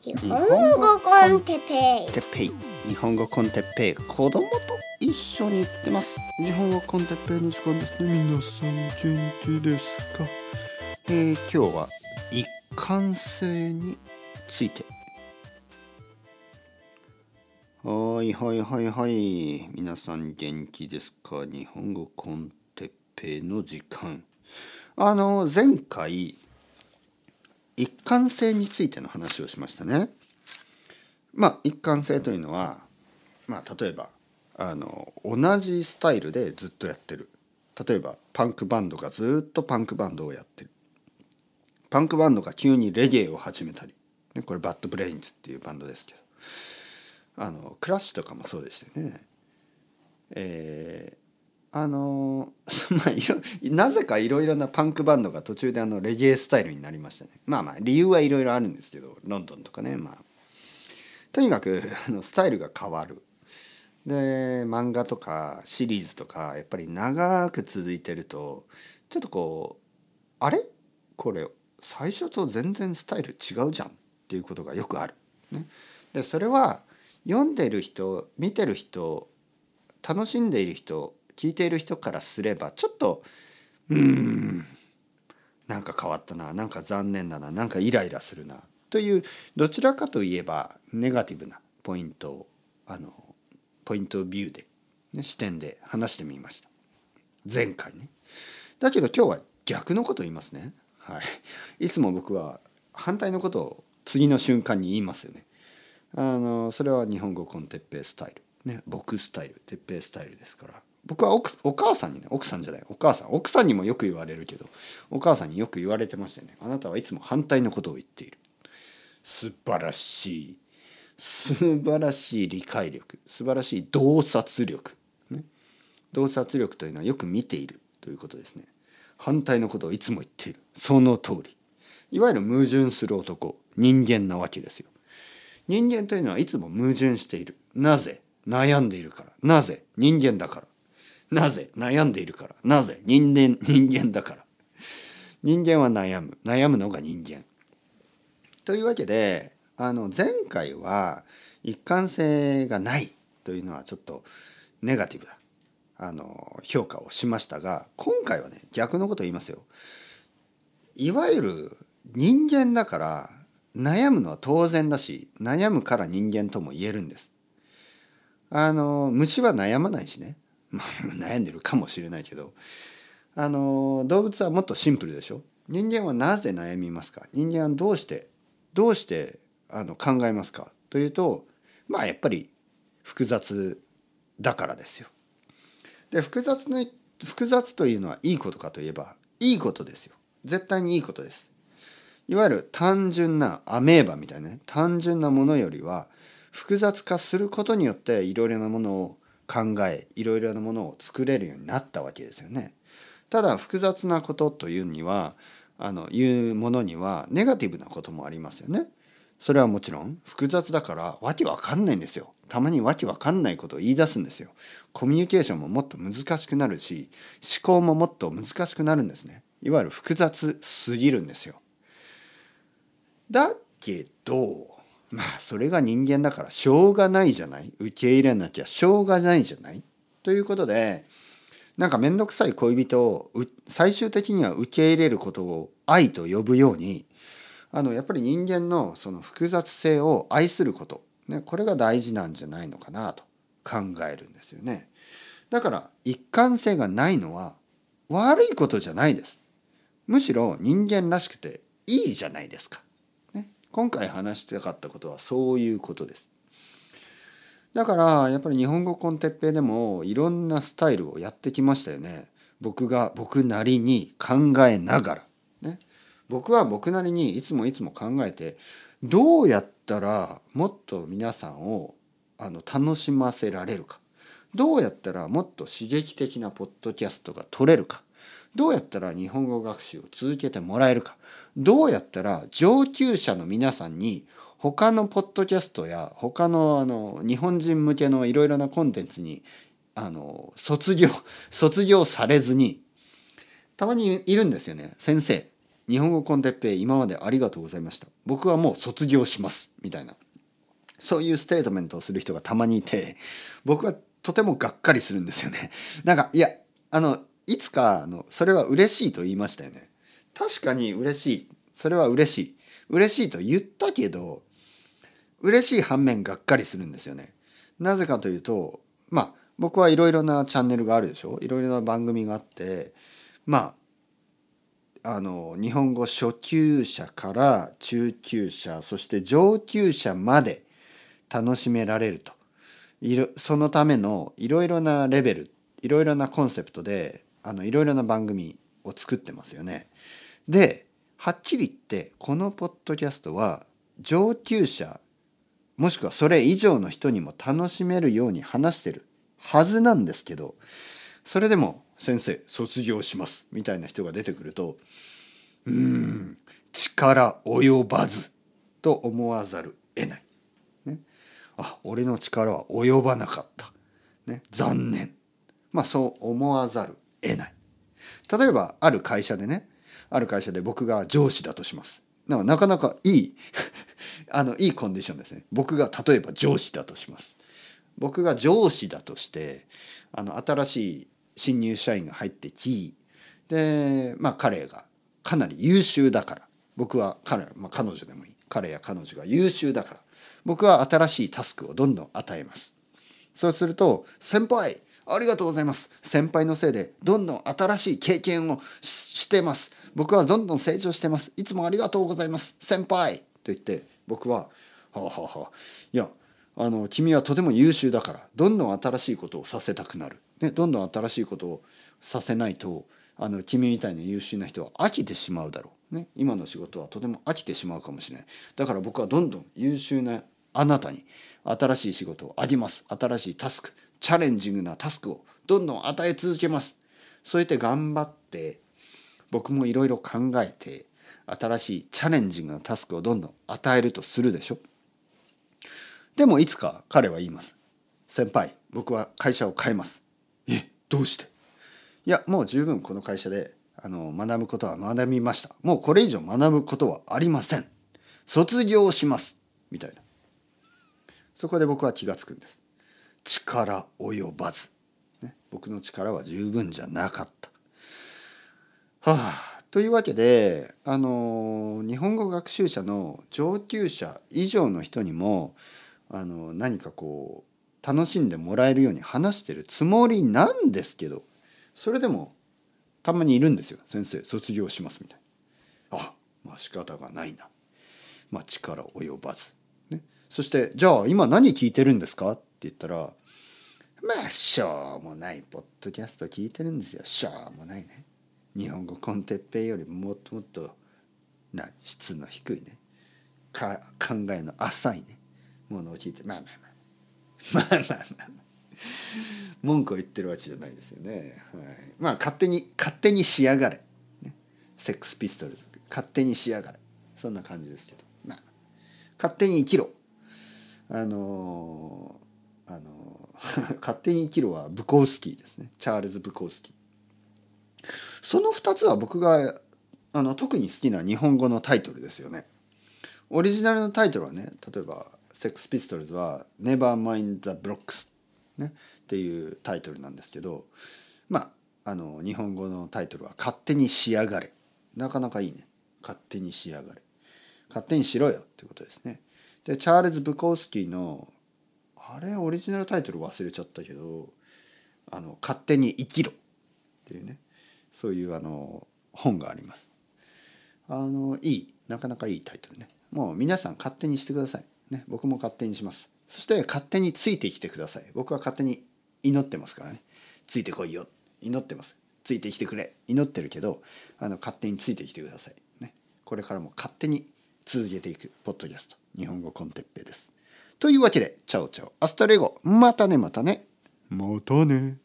日本語 con Teppei。Teppei 日本語 con Teppei。子供と一緒に行ってます日本語 con Teppei の時間ですね。皆さん元気ですか？えー、今日は一貫性について。はいはいはいはい。皆さん元気ですか？日本語 con Teppei の時間。あの前回一貫性についての話をしましたね。まあ一貫性というのは、まあ、例えばあの同じスタイルでずっとやってる例えばパンクバンドがずっとパンクバンドをやってるパンクバンドが急にレゲエを始めたり、ね、これバッドブレインズっていうバンドですけどあのクラッシュとかもそうでしたよね。えーあの まあいろなぜかいろいろなパンクバンドが途中であのレゲエスタイルになりましたね。まあまあ理由はいろいろあるんですけどロンドンとかねまあ。とにかくあのスタイルが変わる。で漫画とかシリーズとかやっぱり長く続いてるとちょっとこうあれ？これ最初と全然スタイル違うじゃん。っていうことがよくある。ね、でそれは読んでる人見てる人楽しんでいる人聞いている人からすればちょっとうんなんか変わったななんか残念だななんかイライラするなというどちらかといえばネガティブなポイントをあのポイントビューで、ね、視点で話してみました。前回ね。だけど今日は逆のことを言いますね。はい。いつも僕は反対のことを次の瞬間に言いますよね。あのそれは日本語コンテッペイスタイル。ね僕スタイル鉄平スタイルですから。僕は奥お母さんにね奥さんじゃないお母さん。奥さんにもよく言われるけどお母さんによく言われてましたよね。あなたはいつも反対のことを言っている。素晴らしい。素晴らしい理解力。素晴らしい洞察力、ね、洞察力というのはよく見ている。ということですね。反対のことをいつも言っている。その通り。いわゆる矛盾する男。人間なわけですよ。人間というのはいつも矛盾している。なぜ？悩んでいるから。なぜ？人間だから。なぜ？悩んでいるから。なぜ？人間 人間だから。人間は悩む。悩むのが人間。というわけであの前回は一貫性がないというのはちょっとネガティブだ。あの評価をしましたが今回はね逆のこと言いますよ。いわゆる人間だから悩むのは当然だし悩むから人間とも言えるんです。あの虫は悩まないしね、悩んでるかもしれないけどあの動物はもっとシンプルでしょ？人間はなぜ悩みますか？人間はどうしてどうしてあの考えますか？というとまあやっぱり複雑だからですよ。で複雑な複雑というのはいいことかといえばいいことですよ。絶対にいいことです。いわゆる単純なアメーバみたいなね単純なものよりは複雑化することによっていろいろなものを考えいろいろなものを作れるようになったわけですよね。ただ複雑なことというにはあのいうものにはネガティブなこともありますよね。それはもちろん複雑だからわけわかんないんですよ。たまにわけわかんないことを言い出すんですよ。コミュニケーションももっと難しくなるし思考ももっと難しくなるんですね。いわゆる複雑すぎるんですよ。だけどまあそれが人間だからしょうがないじゃない？受け入れなきゃしょうがないじゃない？ということでなんか面倒くさい恋人を最終的には受け入れることを愛と呼ぶようにあのやっぱり人間のその複雑性を愛すること、ね、これが大事なんじゃないのかなと考えるんですよね。だから一貫性がないのは悪いことじゃないです。むしろ人間らしくていいじゃないですか。今回話したかったことはそういうことです。だからやっぱり日本語コンテッペイでもいろんなスタイルをやってきましたよね。僕が僕なりに考えながら。ね、僕は僕なりにいつもいつも考えてどうやったらもっと皆さんをあの楽しませられるかどうやったらもっと刺激的なポッドキャストが取れるかどうやったら日本語学習を続けてもらえるか。どうやったら上級者の皆さんに他のポッドキャストや他のあの日本人向けのいろいろなコンテンツにあの卒業 卒業されずにたまにいるんですよね。先生日本語 con Teppei 今までありがとうございました。僕はもう卒業します。みたいな。そういうステートメントをする人がたまにいて僕はとてもがっかりするんですよね。なんかいやあのいつかあのそれは嬉しいと言いましたよね。確かに嬉しい。それは嬉しい。嬉しいと言ったけど嬉しい反面がっかりするんですよね。なぜかというとまあ僕はいろいろなチャンネルがあるでしょ？いろいろな番組があってまああの日本語初級者から中級者そして上級者まで楽しめられると。いろそのためのいろいろなレベルいろいろなコンセプトであのいろいろな番組を作ってますよね。ではっきり言ってこのポッドキャストは上級者もしくはそれ以上の人にも楽しめるように話してるはずなんですけどそれでも「先生卒業します」みたいな人が出てくるとうん力及ばずと思わざる得ない。ね、あ俺の力は及ばなかった。ね、残念。まあそう思わざる得ない。例えばある会社でねある会社で僕が上司だとします。なかなかいい あのいいコンディションですね。僕が例えば上司だとします。僕が上司だとしてあの新しい新入社員が入ってきでまあ彼がかなり優秀だから僕は彼,、まあ、彼女でもいい彼や彼女が優秀だから僕は新しいタスクをどんどん与えます。そうすると先輩ありがとうございます。先輩のせいでどんどん新しい経験をしてます。僕はどんどん成長してます。いつもありがとうございます。先輩。と言って僕ははあはあはあ。いやあの君はとても優秀だからどんどん新しいことをさせたくなる、ね、どんどん新しいことをさせないとあの君みたいな優秀な人は飽きてしまうだろう、ね、今の仕事はとても飽きてしまうかもしれない。だから僕はどんどん優秀なあなたに新しい仕事をあげます。新しいタスク。チャレンジングなタスクをどんどん与え続けます。そうやって頑張って僕もいろいろ考えて新しいチャレンジングなタスクをどんどん与えるとするでしょ。でもいつか彼は言います。先輩僕は会社を変えます。えどうして？いやもう十分この会社であの学ぶことは学びました。もうこれ以上学ぶことはありません。卒業します。みたいな。そこで僕は気が付くんです。力及ばず、ね、僕の力は十分じゃなかった。はあ、というわけであの日本語学習者の上級者以上の人にもあの何かこう楽しんでもらえるように話してるつもりなんですけどそれでもたまにいるんですよ先生卒業しますみたいな。あまあ仕方がないな。まあ力及ばず。ね、そしてじゃあ今何聞いてるんですか？言ったらまあしょうもないポッドキャスト聞いてるんですよ。しょうもないね。日本語コンテッペイよりもっともっとな質の低いね。か考えの浅いね。ものを聞いて。まあまあまあ。まあ まあまあ文句を言ってるわけじゃないですよね、はい、まあ勝手に勝手に仕上がれ、ね、セックスピストルズ。勝手に仕上がれ。そんな感じですけど。まあ勝手に生きろ。あのー、あの 勝手に生きるはブコースキーですね。チャールズ・ブコースキー。その2つは僕があの特に好きな日本語のタイトルですよね。オリジナルのタイトルはね例えばセックスピストルズは「Never Mind the Blocks、ね」っていうタイトルなんですけどまああの日本語のタイトルは「勝手に仕上がれ」なかなかいいね。勝手に仕上がれ。勝手にしろよってことですね。でチャールズ・ブコースキーのあれオリジナルタイトル忘れちゃったけど「あの勝手に生きろ」っていうねそういうあの本があります。あのいいなかなかいいタイトルね。もう皆さん勝手にしてください。ね、僕も勝手にします。そして勝手についてきてください。僕は勝手に祈ってますからね。ついてこいよ。祈ってます。ついてきてくれ。祈ってるけど、あの勝手についてきてください。ね。これからも勝手に続けていくポッドキャスト。日本語 con Teppei です。というわけで、 ciao ciao、 hasta luego、またねまたね。またね。